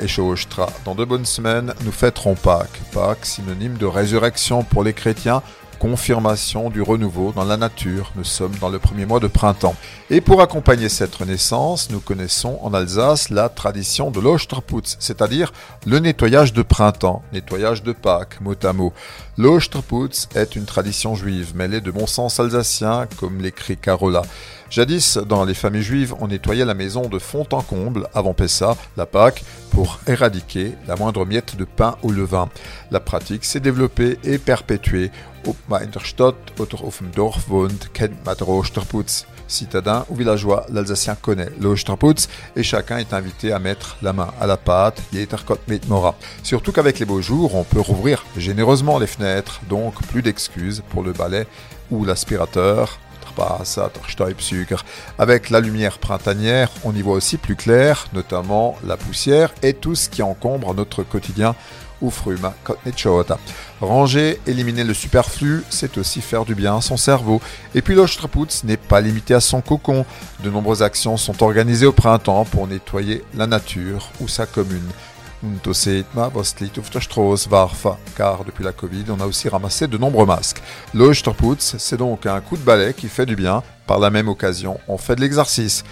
Et Shoostra. Dans deux bonnes semaines, nous fêterons Pâques. Pâques, synonyme de résurrection pour les chrétiens, confirmation du renouveau dans la nature. Nous sommes dans le premier mois de printemps. Et pour accompagner cette renaissance, nous connaissons en Alsace la tradition de l'Osterputz, c'est-à-dire le nettoyage de printemps, nettoyage de Pâques, mot à mot. L'Osterputz est une tradition juive mêlée de bon sens alsacien, comme l'écrit Carola. Jadis, dans les familles juives, on nettoyait la maison de fond en comble avant Pessa, la Pâque, pour éradiquer la moindre miette de pain ou levain. La pratique s'est développée et perpétuée. Ob man in der Stadt oder auf dem Dorf wohnt, kennt Osterputz. Citadin ou villageois, l'Alsacien connaît l'Osterputz et chacun est invité à mettre la main à la pâte, mit mora. Surtout qu'avec les beaux jours, on peut rouvrir généreusement les fenêtres, donc plus d'excuses pour le balai ou l'aspirateur. Avec la lumière printanière, on y voit aussi plus clair, notamment la poussière et tout ce qui encombre notre quotidien ou fruma Ranger, éliminer le superflu, c'est aussi faire du bien à son cerveau. Et puis l'Ostraputz n'est pas limité à son cocon. De nombreuses actions sont organisées au printemps pour nettoyer la nature ou sa commune car depuis la Covid, on a aussi ramassé de nombreux masques. L'Osterputz, c'est donc un coup de balai qui fait du bien. Par la même occasion, on fait de l'exercice.